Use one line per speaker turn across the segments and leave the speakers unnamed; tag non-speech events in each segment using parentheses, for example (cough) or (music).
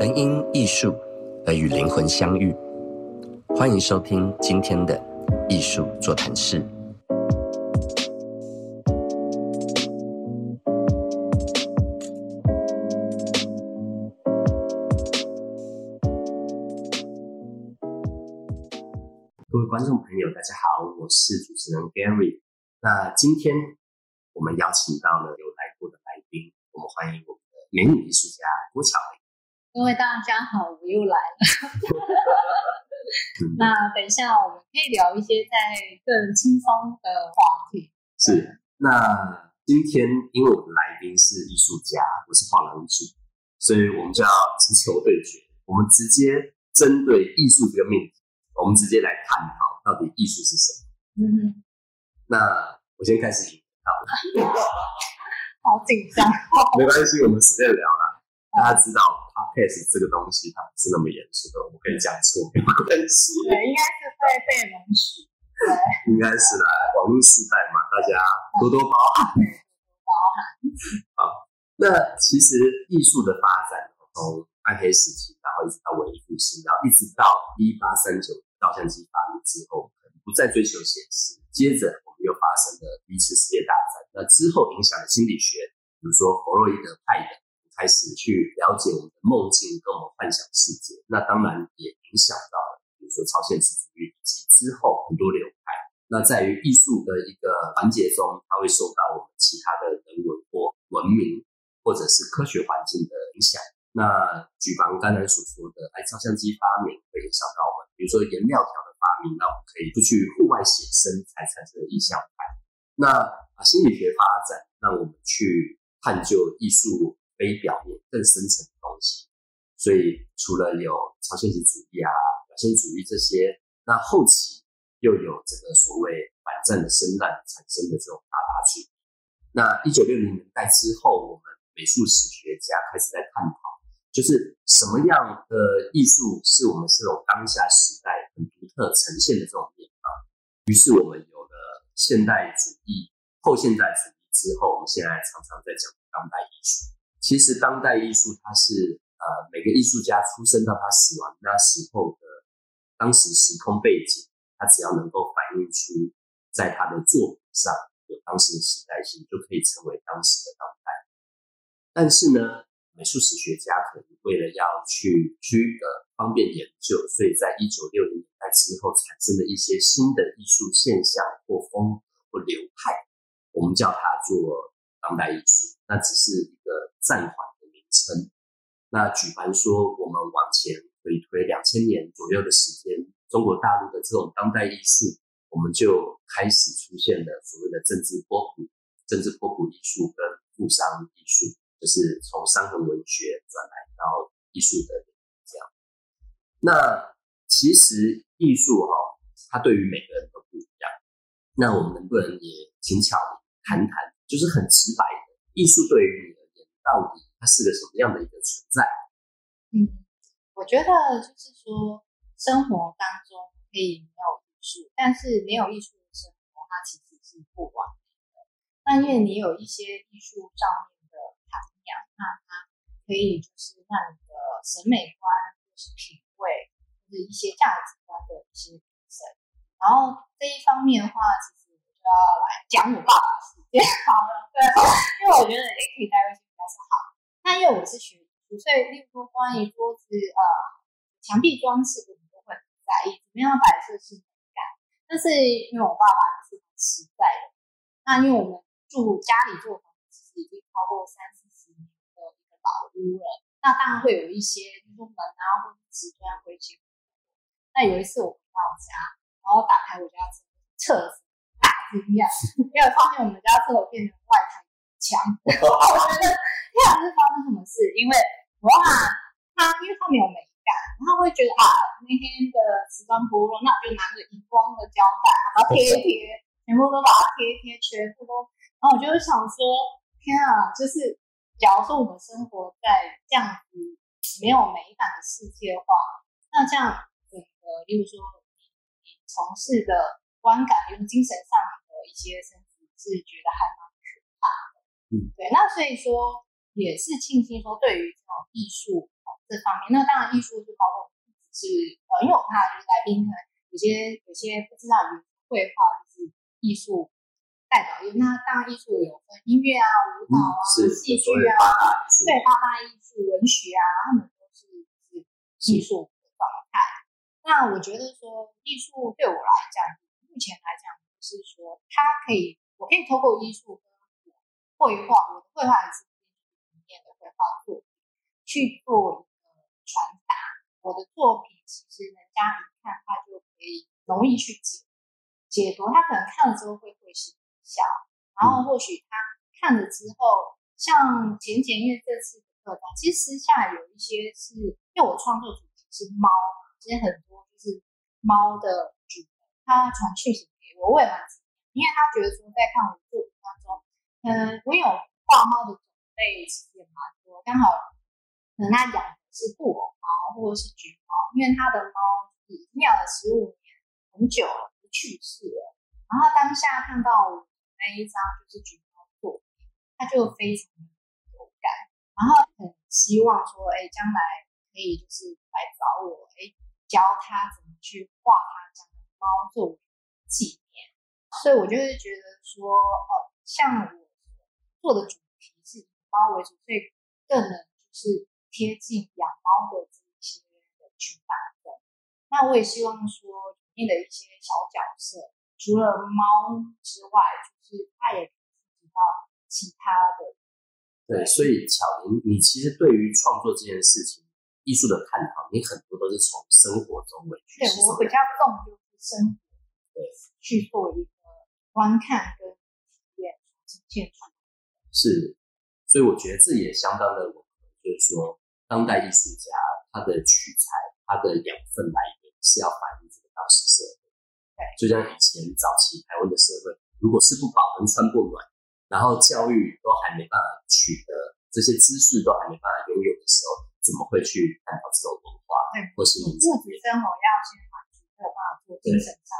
能因艺术而与灵魂相遇。欢迎收听今天的艺术座谈室。各位观众朋友，大家好，我是主持人 Gary。那今天我们邀请到了有来过的来宾，我们欢迎我们的美女艺术家郭巧玲。
各位大家好，我又来了。那等一下我们可以聊一些在更轻松的话题。
是，那今天因为我们来宾是艺术家，我是画廊艺术，所以我们就要直球对决。我们直接针对艺术这个命题，我们直接来探讨到底艺术是什么。
嗯哼，
那我先开始引导，(laughs)
好紧张。(laughs)
没关系，我们随便聊啦。大家知道 podcast 这个东西它不是那么严肃的，我们可以讲错没有关系。
对，应该是会被容许。对，
应该是啦，网络时代嘛，大家多多包涵。
包涵。
好，那其实艺术的发展从暗黑时期，然后一直到文艺复兴，然后一直到一八三九照相机发明之后，可能不再追求写实。接着我们又发生了第一次世界大战，那之后影响了心理学，比如说弗洛伊德派的。开始去了解我们的梦境跟我们幻想世界，那当然也影响到了，比如说超现实主义以及之后很多流派。那在于艺术的一个环节中，它会受到我们其他的人文或文明或者是科学环境的影响。那举凡刚才所说的，哎，照相机发明会影响到我们，比如说颜料条的发明，那我们可以不去户外写生才产生的意象派。那，心理学发展让我们去探究艺术。非表面更深层的东西，所以除了有超现实主义啊、表现主义这些，那后期又有这个所谓反战的声浪产生的这种达达主义。那一九六零年代之后，我们美术史学家开始在探讨，就是什么样的艺术是我们这种当下时代很独特呈现的这种面貌。于是我们有了现代主义、后现代主义之后，我们现在常常在讲当代艺术。其实当代艺术，它是呃每个艺术家出生到他死亡那时候的当时时空背景，他只要能够反映出在他的作品上有当时的时代性，就可以成为当时的当代。但是呢，美术史学家可能为了要去区隔方便研究，所以在一九六零年代之后产生的一些新的艺术现象或风或流派，我们叫它做当代艺术。那只是一个。暂缓的名称。那举凡说，我们往前回推两千年左右的时间，中国大陆的这种当代艺术，我们就开始出现了所谓的政治波普、政治波普艺术跟富商艺术，就是从伤痕文学转来到艺术的这样。那其实艺术哈，它对于每个人都不一样。那我们能不能也轻巧谈谈，就是很直白的艺术对于你而言？到底它是个什么样的一个存在？
嗯，我觉得就是说，生活当中可以没有艺术，但是没有艺术的生活，它其实是不完美的。那因为你有一些艺术上面的涵养，那它可以就是让你的审美观或是品味，或者一些价值观的一些提升。然后这一方面的话，其实要来讲我爸爸时间好了，对，因为我觉得也可以带入。是好，那因为我是学，所以例如说关于桌子、呃墙壁装饰，我们都会很在意怎么样摆设是美感。但是因为我爸爸就是很实在的，那因为我们住家里做房子，其实已经超过三四十年的一个老屋了，那当然会有一些，比如说门啊或者瓷砖会去。那有一次我回到家，然后打开我家厕所，惊讶，因为发现我们家厕所变成外台墙，我觉得。不知道是发生什么事，因为哇，他因为他没有美感，他会觉得啊，那天的瓷砖剥落，那我就拿着荧光的胶带，把它贴一贴，全部都把它贴一贴，全部都。然后我就想说，天啊，就是假如说我们生活在这样子没有美感的世界的话，那这样整个，例如说你从事的观感，用精神上的一些升值，是觉得还蛮可怕的。嗯，对，那所以说。也是庆幸说，对于这种艺术这这方面。那当然，艺术就包括是呃，因为我怕就是来宾可能有些有些不知道，有绘画就是艺术代表艺那当然，艺术有分音乐啊、舞蹈啊、戏剧啊，对，八大艺术、文学啊，他们都是是艺术的状态。那我觉得说，艺术对我来讲，目前来讲，是说，它可以，我可以透过艺术跟绘画，我的绘画还是里面的绘画作品去做一个传达。我的作品其实人家一看，他就可以容易去解解读，他可能看了之后会会心。小，然后或许他看了之后，像简简，因为这次的课程，其实私下有一些是，因为我创作主题是猫嘛，其实很多就是猫的，他传讯息给我，我也蛮惊讶，因为他觉得说在看我的作品当中，嗯，我有画猫的种类其实也蛮多，刚好可能他养的是布偶猫或者是橘猫，因为他的猫已经养了十五年，很久了，去世了，然后当下看到我。那一张就是橘猫作品，他就非常的有感，然后很希望说，哎，将来可以就是来找我，哎，教他怎么去画他家的猫作为纪念。所以我就会觉得说，哦，像我做的主题是以猫为主，所以更能就是贴近养猫的这一些人群大众。那我也希望说里面的一些小角色，除了猫之外。就是，他也涉及到其他的。
对，所以巧玲，你其实对于创作这件事情，艺术的探讨，你很多都是从生活中为去。
对我比较重就生活，
对，
去做一个观看跟体验呈现出。
是，所以我觉得这也相当的吻合，就是说，当代艺术家他的取材、他的养分来源是要反映这个当时社会。
对，
就像以前早期台湾的社会。如果吃不饱能穿不暖，然后教育都还没办法取得，这些知识都还没办法拥有的时候，怎么会去探讨这种文化？
对，
或是
你自己生活要先没有办法做精神上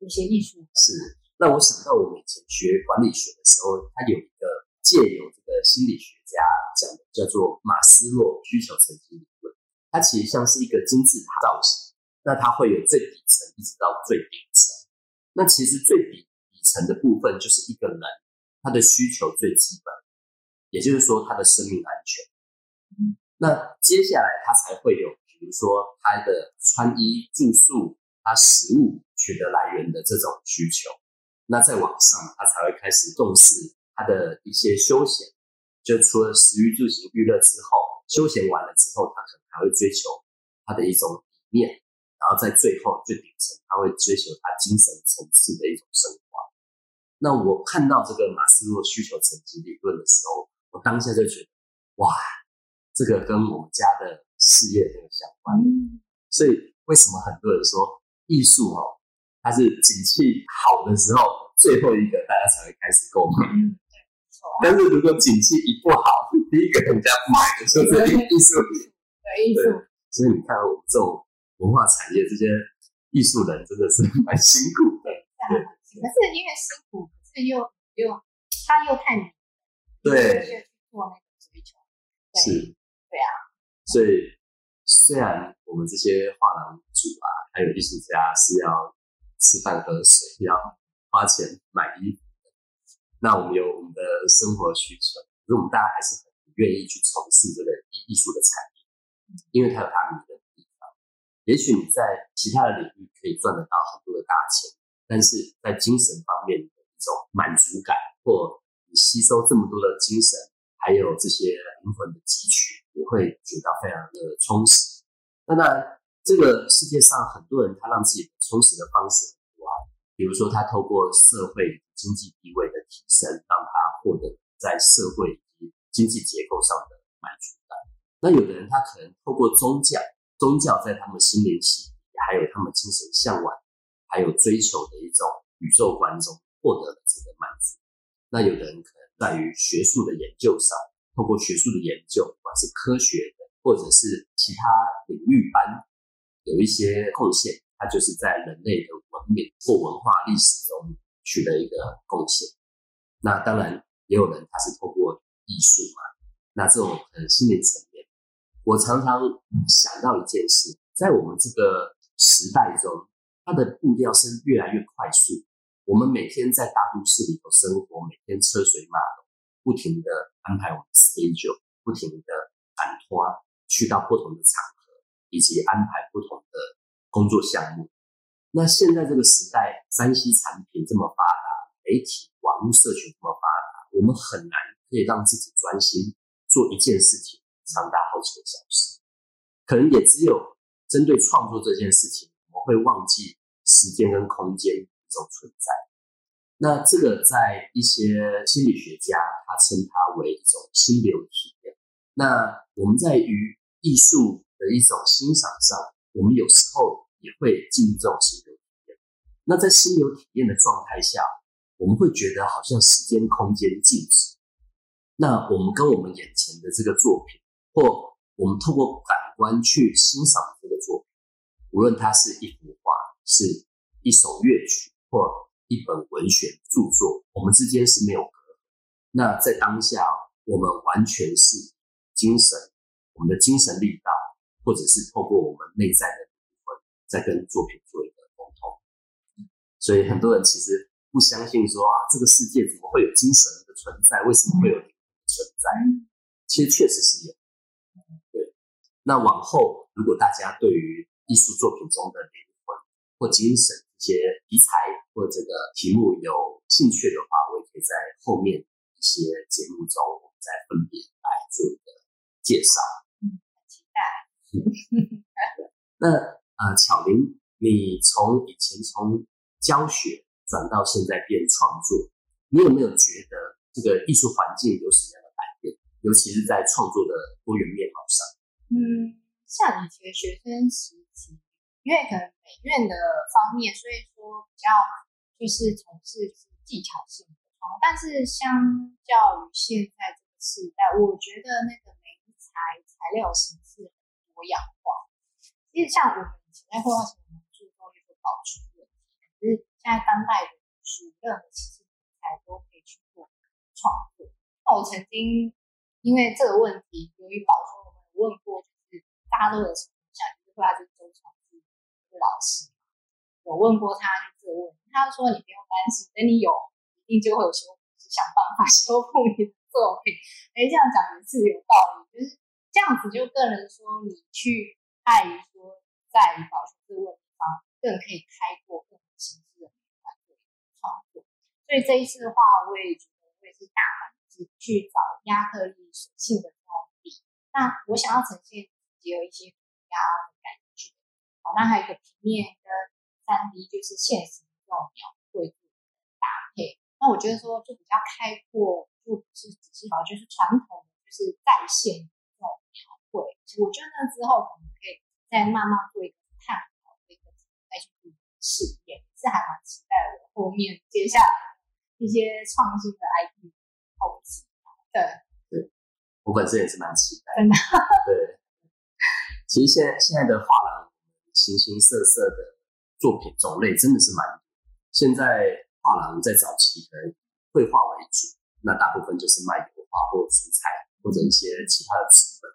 一些艺术。
是，那我想到我们以前学管理学的时候，它有一个借由这个心理学家讲的，叫做马斯洛需求层级理论。它其实像是一个金字塔造型，那它会有最底层一直到最顶层。那其实最底层的部分就是一个人他的需求最基本，也就是说他的生命安全。那接下来他才会有，比如说他的穿衣、住宿、他食物取得来源的这种需求。那在网上，他才会开始重视他的一些休闲。就除了食欲、住行、娱乐之后，休闲完了之后，他可能还会追求他的一种理念，然后在最后最顶层，他会追求他精神层次的一种生活。那我看到这个马斯洛需求层级理论的时候，我当下就觉得，哇，这个跟我们家的事业很有相关。所以为什么很多人说艺术哦，它是景气好的时候最后一个大家才会开始购买？(laughs) 但是如果景气一不好，(laughs) 第一个人家不买的是艺术品。
对，艺术。
所以你看，我们这种文化产业这些艺术人真的是 (laughs) 蛮辛苦的。
对。可是因为辛苦，可是又又他又太难，
对，
去做那个追求，
是，
对啊。
所以虽然我们这些画廊主啊，还有艺术家是要吃饭喝水，要花钱买衣服，那我们有我们的生活需求，可是我们大家还是很愿意去从事这个艺艺术的产业，因为它有它迷人的地方。也许你在其他的领域可以赚得到很多的大钱。但是在精神方面的一种满足感，或你吸收这么多的精神，还有这些灵魂的汲取，你会觉得非常的充实。那当然，这个世界上很多人他让自己充实的方式很多啊，比如说他透过社会经济地位的提升，让他获得在社会及经济结构上的满足感。那有的人他可能透过宗教，宗教在他们心灵洗礼，还有他们精神向往。还有追求的一种宇宙观中获得的这个满足。那有的人可能在于学术的研究上，透过学术的研究，不管是科学的或者是其他领域班，有一些贡献，他就是在人类的文明或文化历史中取得一个贡献。那当然也有人他是透过艺术嘛，那这种可能心灵层面，我常常想到一件事，在我们这个时代中，它的步调是越来越快速。我们每天在大都市里头生活，每天车水马龙，不停的安排我们的 schedule，不停的赶拖去到不同的场合，以及安排不同的工作项目。那现在这个时代，三 C 产品这么发达，媒体、网络社群这么发达，我们很难可以让自己专心做一件事情长达好几个小时。可能也只有针对创作这件事情，我们会忘记时间跟空间一种存在。那这个在一些心理学家，称它为一种心流体验。那我们在于艺术的一种欣赏上，我们有时候也会进入这种心流体验。那在心流体验的状态下，我们会觉得好像时间空间静止。那我们跟我们眼前的这个作品，或我们透过感官去欣赏这个作品，无论它是一幅画，是一首乐曲，或一本文学著作，我们之间是没有。那在当下，我们完全是精神，我们的精神力道，或者是透过我们内在的部分，在跟作品做一个沟通。所以很多人其实不相信说啊，这个世界怎么会有精神的存在？为什么会有灵魂存在？其实确实是有。对。那往后，如果大家对于艺术作品中的灵魂或精神一些题材，或这个题目有兴趣的话，我也可以在后面一些节目中，我们再分别来做一个介绍。
嗯，期待。(laughs)
那呃，巧玲，你从以前从教学转到现在变创作，你有没有觉得这个艺术环境有什么样的改变？尤其是在创作的多元面貌上。
嗯，像以前学生时期，因为可能美院的方面，所以说比较。就是从事技巧性的创作，但是相较于现在这个时代，我觉得那个媒材材料形式多样化。其实像我们以前在绘画前，我们注重一个保存问题，可是现在当代的艺术，任何形式题材都可以去做创作。那我曾经因为这个问题，由于保存，我们问过，就是大家都有什么想，就是绘画是周传志老师。有问过他就这个问题，他说你不用担心，等你有定就会有修复想办法修复你的作品。(laughs) 哎，这样讲也是有道理，就是这样子就个人说你去爱于说在于保存这个地方，更可以开阔更多形式的团队创作。所以这一次的话，我也觉得我也是大胆是去找亚克力水性的这种笔，那我想要呈现结合一些涂鸦的感觉。好，那还有一个平面跟三 D 就是现实的这种描，那我觉得说就比较开阔，就不是只是就是传统的就是在线这种描绘。我觉得那之后可能可以再慢慢做一个探讨，一个再去试验，是还蛮期待我后面接下来一些创新的 IP 投资。对
对，我本身也是蛮期待。
真的。(laughs)
对，其实现在现在的画廊形形色色的。作品种类真的是蛮多。现在画廊在早期可能绘画为主，那大部分就是卖油画或水彩或者一些其他的纸本。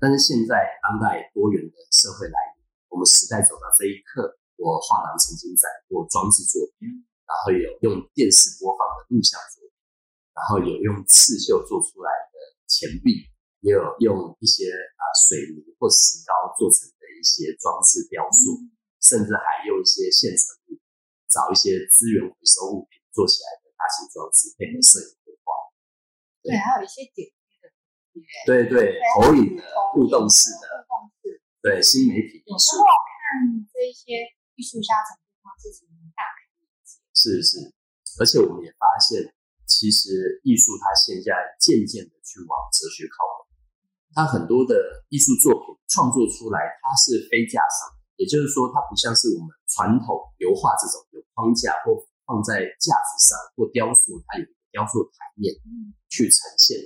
但是现在当代多元的社会来临，我们时代走到这一刻，我画廊曾经展过装置作品，然后有用电视播放的录像作品，然后有用刺绣做出来的钱币，也有用一些啊水泥或石膏做成的一些装置雕塑。甚至还用一些现成物，找一些资源回收物品做起来的大型装置，配合摄影绘画。
对，还有一些点的
对对，投影的、互动式的、
互动式，
对新媒体艺术。
看这些艺术家成方式是大开眼界。
是是，而且我们也发现，其实艺术它现在渐渐的去往哲学靠拢，它很多的艺术作品创作出来，它是非架上。也就是说，它不像是我们传统油画这种有框架或放在架子上或雕塑，它有一个雕塑台面去呈现。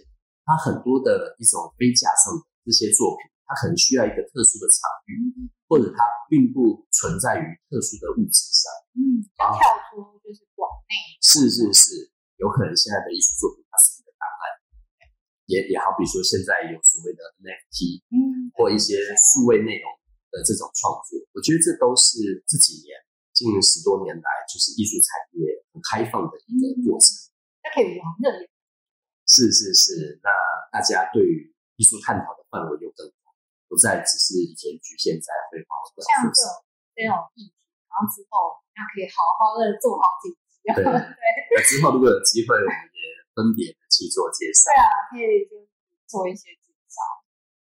它很多的一种非架上的这些作品，它可能需要一个特殊的场域，或者它并不存在于特殊的物质上。
嗯，跳出就是广内。
是是是，有可能现在的艺术作品它是一个档案。也也好比说现在有所谓的 NFT，
嗯，
或一些数位内容的这种创作，我觉得这都是这几年近十多年来就是艺术产业很开放的一个过程。
那可以玩的
是是是，那大家对于艺术探讨的范围又更广，不再只是以前局限在绘画
这种这种议题，然后之后那可以好好的做好几集。(laughs)
对
对
那之后如果有机会，我们也分别的去做介绍。
对啊，可以就做一些介绍。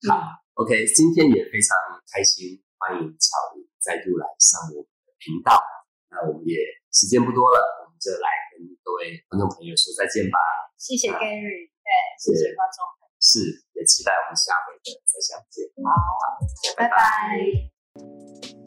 好，OK，今天也非常开心，欢迎巧玲再度来上我们的频道。那我们也时间不多了，我们就来跟各位观众朋友说再见吧。
谢谢 Gary，对，谢谢观众朋友，
是，也期待我们下回的再相见。
好，拜拜。